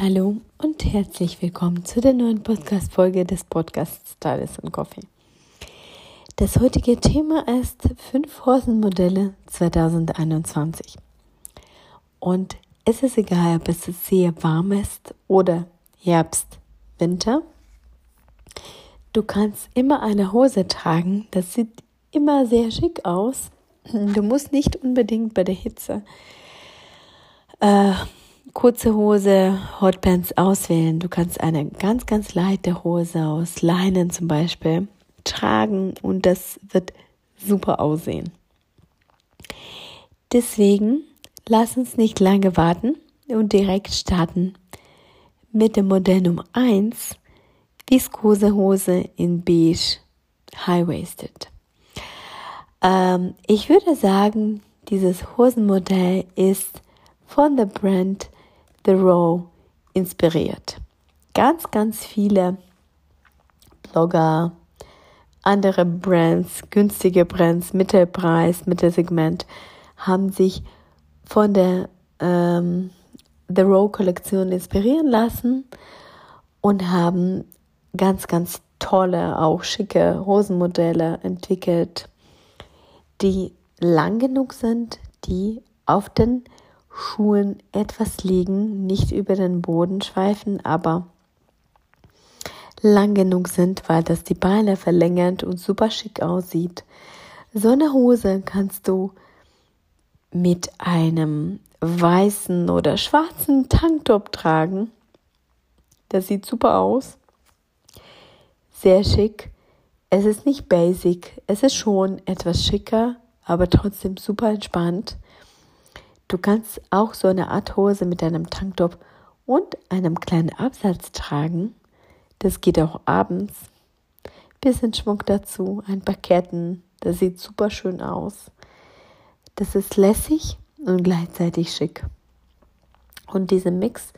Hallo und herzlich willkommen zu der neuen Podcast-Folge des Podcasts Stylist und Coffee. Das heutige Thema ist fünf Hosenmodelle 2021. Und es ist egal, ob es sehr warm ist oder Herbst, Winter. Du kannst immer eine Hose tragen, das sieht immer sehr schick aus. Du musst nicht unbedingt bei der Hitze äh, kurze Hose, Hotpants auswählen. Du kannst eine ganz, ganz leichte Hose aus Leinen zum Beispiel tragen und das wird super aussehen. Deswegen lass uns nicht lange warten und direkt starten mit dem Modell Nummer 1, Viskosehose in beige High-Waisted. Ähm, ich würde sagen, dieses Hosenmodell ist von der Brand Row inspiriert. Ganz, ganz viele Blogger, andere Brands, günstige Brands, Mittelpreis, Mittelsegment, haben sich von der ähm, The Row Kollektion inspirieren lassen und haben ganz, ganz tolle, auch schicke Hosenmodelle entwickelt, die lang genug sind, die auf den Schuhen etwas liegen, nicht über den Boden schweifen, aber lang genug sind, weil das die Beine verlängert und super schick aussieht. So eine Hose kannst du mit einem weißen oder schwarzen Tanktop tragen. Das sieht super aus. Sehr schick. Es ist nicht basic, es ist schon etwas schicker, aber trotzdem super entspannt. Du kannst auch so eine Art Hose mit einem Tanktop und einem kleinen Absatz tragen. Das geht auch abends. Bisschen Schmuck dazu, ein paar Ketten. Das sieht super schön aus. Das ist lässig und gleichzeitig schick. Und dieser Mix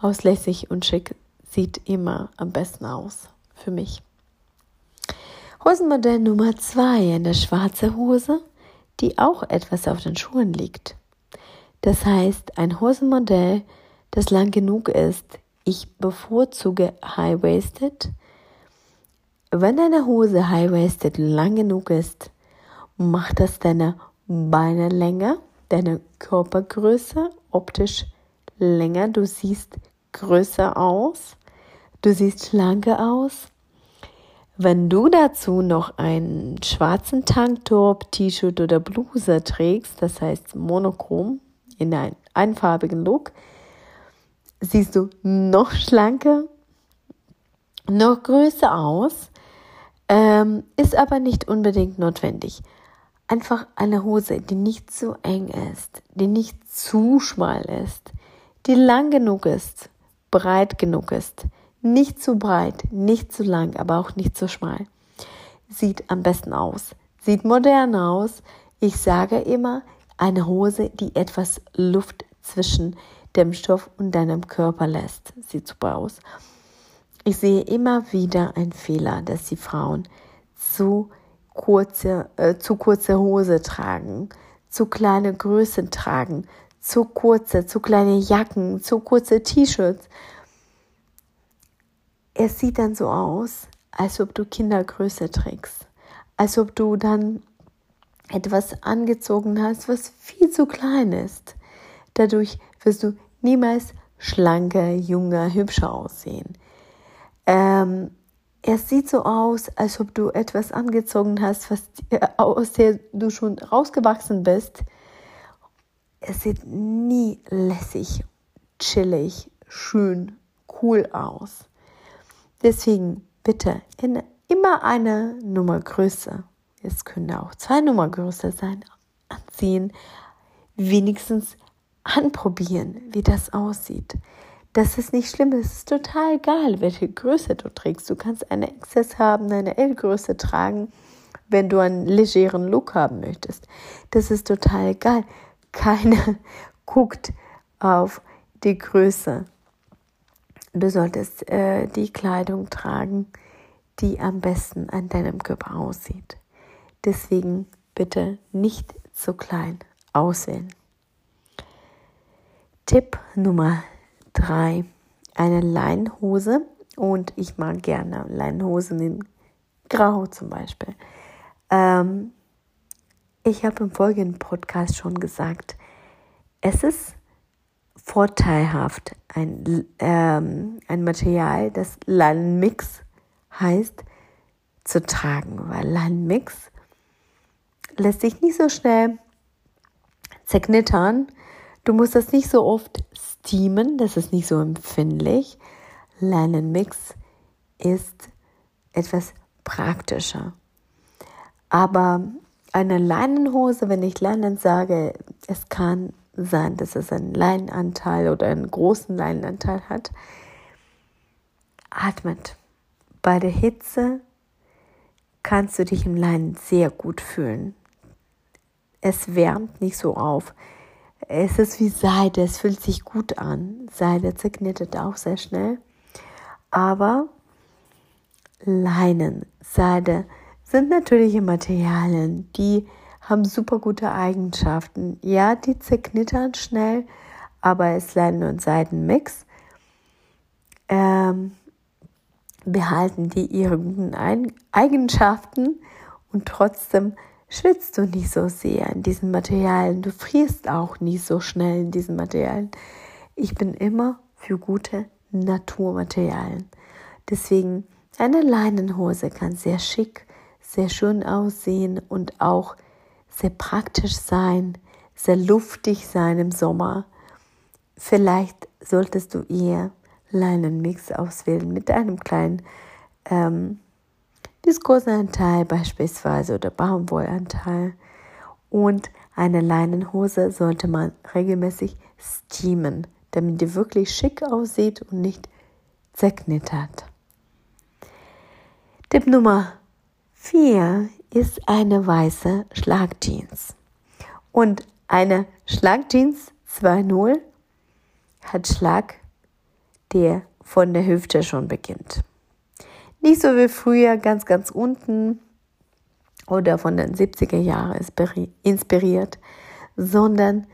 aus lässig und schick sieht immer am besten aus für mich. Hosenmodell Nummer zwei, eine schwarze Hose, die auch etwas auf den Schuhen liegt. Das heißt, ein Hosenmodell, das lang genug ist. Ich bevorzuge High-Waisted. Wenn deine Hose High-Waisted lang genug ist, macht das deine Beine länger, deine Körpergröße optisch länger. Du siehst größer aus, du siehst schlanker aus. Wenn du dazu noch einen schwarzen Tanktop, T-Shirt oder Bluse trägst, das heißt monochrom, in einen einfarbigen Look, siehst du noch schlanker, noch größer aus, ähm, ist aber nicht unbedingt notwendig. Einfach eine Hose, die nicht zu eng ist, die nicht zu schmal ist, die lang genug ist, breit genug ist, nicht zu breit, nicht zu lang, aber auch nicht zu schmal. Sieht am besten aus, sieht modern aus. Ich sage immer, eine Hose, die etwas Luft zwischen dem Stoff und deinem Körper lässt. Sieht super aus. Ich sehe immer wieder einen Fehler, dass die Frauen zu kurze, äh, zu kurze Hose tragen, zu kleine Größen tragen, zu kurze, zu kleine Jacken, zu kurze T-Shirts. Es sieht dann so aus, als ob du Kindergröße trägst, als ob du dann etwas angezogen hast, was viel zu klein ist. Dadurch wirst du niemals schlanker, junger, hübscher aussehen. Ähm, es sieht so aus, als ob du etwas angezogen hast, was, aus der du schon rausgewachsen bist. Es sieht nie lässig, chillig, schön, cool aus. Deswegen bitte immer eine Nummer größer es können auch zwei Nummer größer sein, anziehen, wenigstens anprobieren, wie das aussieht. Das ist nicht schlimm, es ist total egal, welche Größe du trägst. Du kannst eine XS haben, eine L-Größe tragen, wenn du einen legeren Look haben möchtest. Das ist total egal. Keiner guckt auf die Größe. Du solltest äh, die Kleidung tragen, die am besten an deinem Körper aussieht. Deswegen bitte nicht zu klein auswählen. Tipp Nummer drei: Eine Leinhose. Und ich mag gerne Leinhosen in Grau zum Beispiel. Ähm, ich habe im folgenden Podcast schon gesagt, es ist vorteilhaft, ein, ähm, ein Material, das Leinenmix heißt, zu tragen, weil Leinenmix lässt sich nicht so schnell zerknittern. Du musst das nicht so oft steamen, das ist nicht so empfindlich. Leinenmix ist etwas praktischer. Aber eine Leinenhose, wenn ich Leinen sage, es kann sein, dass es einen Leinenanteil oder einen großen Leinenanteil hat. Atmet. Bei der Hitze kannst du dich im Leinen sehr gut fühlen. Es wärmt nicht so auf. Es ist wie Seide, es fühlt sich gut an. Seide zerknittert auch sehr schnell. Aber Leinen, Seide sind natürliche Materialien, die haben super gute Eigenschaften. Ja, die zerknittern schnell, aber es Leinen- und Seidenmix ähm, behalten die ihren Eigenschaften und trotzdem schwitzt du nicht so sehr in diesen Materialien. Du frierst auch nicht so schnell in diesen Materialien. Ich bin immer für gute Naturmaterialien. Deswegen eine Leinenhose kann sehr schick, sehr schön aussehen und auch sehr praktisch sein, sehr luftig sein im Sommer. Vielleicht solltest du eher Leinenmix auswählen mit einem kleinen ähm, Viskoseanteil beispielsweise oder Baumwollanteil. Und eine Leinenhose sollte man regelmäßig steamen, damit die wirklich schick aussieht und nicht zerknittert. Tipp Nummer 4 ist eine weiße Schlagjeans. Und eine Schlagjeans 2.0 hat Schlag, der von der Hüfte schon beginnt. Nicht so wie früher ganz, ganz unten. Oder von den 70er Jahren inspiriert, sondern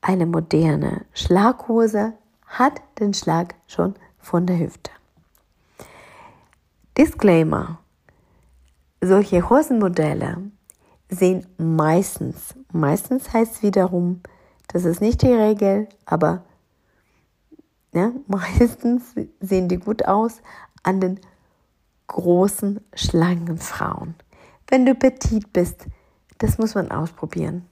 eine moderne Schlaghose hat den Schlag schon von der Hüfte. Disclaimer. Solche Hosenmodelle sehen meistens, meistens heißt wiederum, das ist nicht die Regel, aber ja, meistens sehen die gut aus an den großen, schlanken Frauen. Wenn du petit bist, das muss man ausprobieren.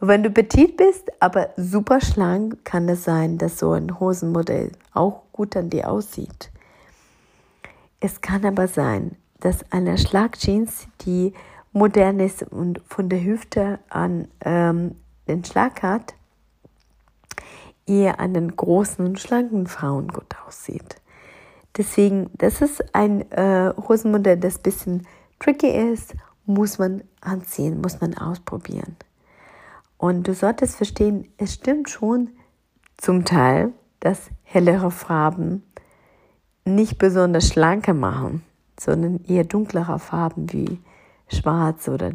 wenn du petit bist, aber super schlank, kann es sein, dass so ein Hosenmodell auch gut an dir aussieht. Es kann aber sein, dass eine Schlagjeans, die modern ist und von der Hüfte an ähm, den Schlag hat, eher an den großen und schlanken Frauen gut aussieht. Deswegen, das ist ein äh, Hosenmodell, das ein bisschen tricky ist, muss man anziehen, muss man ausprobieren. Und du solltest verstehen, es stimmt schon zum Teil, dass hellere Farben nicht besonders schlanke machen sondern eher dunklere Farben wie schwarz oder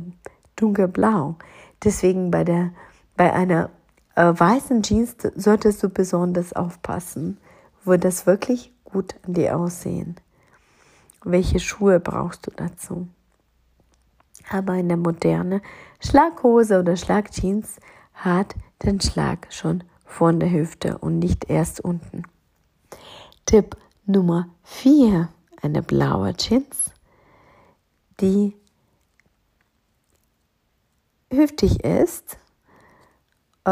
dunkelblau. Deswegen bei der bei einer äh, weißen Jeans solltest du besonders aufpassen, wo das wirklich gut an dir aussehen. Welche Schuhe brauchst du dazu? Aber eine moderne Schlaghose oder Schlagjeans hat den Schlag schon von der Hüfte und nicht erst unten. Tipp Nummer 4 eine blaue Jeans, die hüftig ist äh,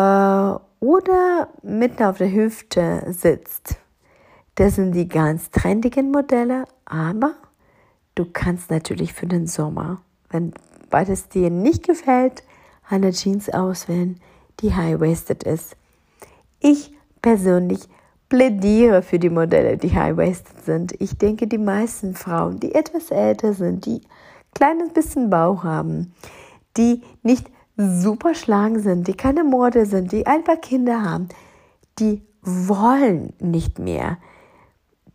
oder mitten auf der Hüfte sitzt. Das sind die ganz trendigen Modelle, aber du kannst natürlich für den Sommer, wenn beides dir nicht gefällt, eine Jeans auswählen, die high-waisted ist. Ich persönlich plädiere für die Modelle, die high-waisted sind. Ich denke, die meisten Frauen, die etwas älter sind, die kleines bisschen Bauch haben, die nicht super schlank sind, die keine Morde sind, die ein paar Kinder haben, die wollen nicht mehr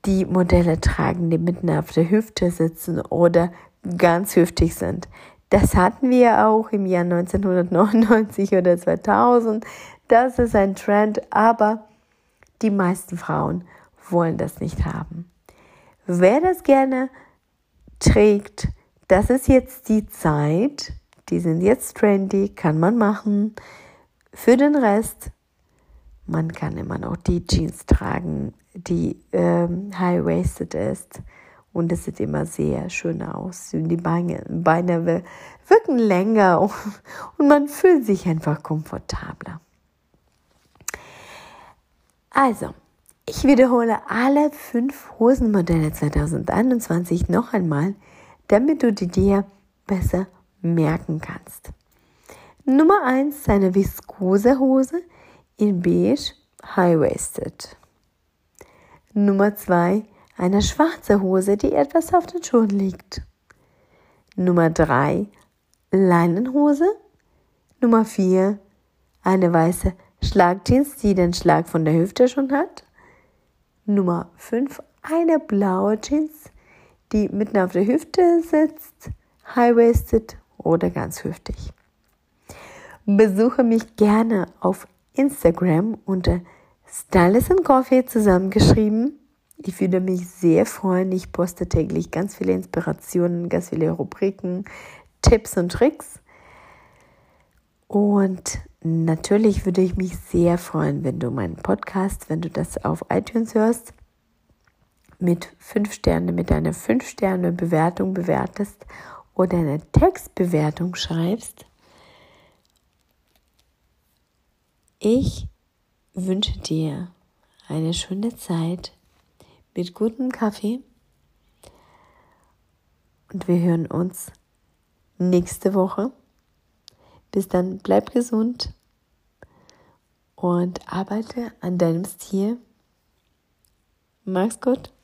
die Modelle tragen, die mitten auf der Hüfte sitzen oder ganz hüftig sind. Das hatten wir auch im Jahr 1999 oder 2000. Das ist ein Trend, aber die meisten Frauen wollen das nicht haben. Wer das gerne trägt, das ist jetzt die Zeit. Die sind jetzt trendy, kann man machen. Für den Rest, man kann immer noch die Jeans tragen, die ähm, high-waisted ist. Und es sieht immer sehr schön aus. Die Beine, Beine wirken länger und man fühlt sich einfach komfortabler. Also, ich wiederhole alle fünf Hosenmodelle 2021 noch einmal, damit du die dir besser merken kannst. Nummer eins eine viskose Hose in beige high-waisted. Nummer zwei eine schwarze Hose, die etwas auf den Schuhen liegt. Nummer drei Leinenhose. Nummer vier eine weiße Schlagjeans, die den Schlag von der Hüfte schon hat. Nummer 5, eine blaue Jeans, die mitten auf der Hüfte sitzt, high-waisted oder ganz hüftig. Besuche mich gerne auf Instagram unter Stylist and Coffee zusammengeschrieben. Ich würde mich sehr freuen. Ich poste täglich ganz viele Inspirationen, ganz viele Rubriken, Tipps und Tricks. Und natürlich würde ich mich sehr freuen, wenn du meinen Podcast, wenn du das auf iTunes hörst, mit fünf Sterne, mit einer fünf Sterne Bewertung bewertest oder eine Textbewertung schreibst. Ich wünsche dir eine schöne Zeit mit gutem Kaffee und wir hören uns nächste Woche. Bis dann, bleib gesund und arbeite an deinem Stil. Mach's gut.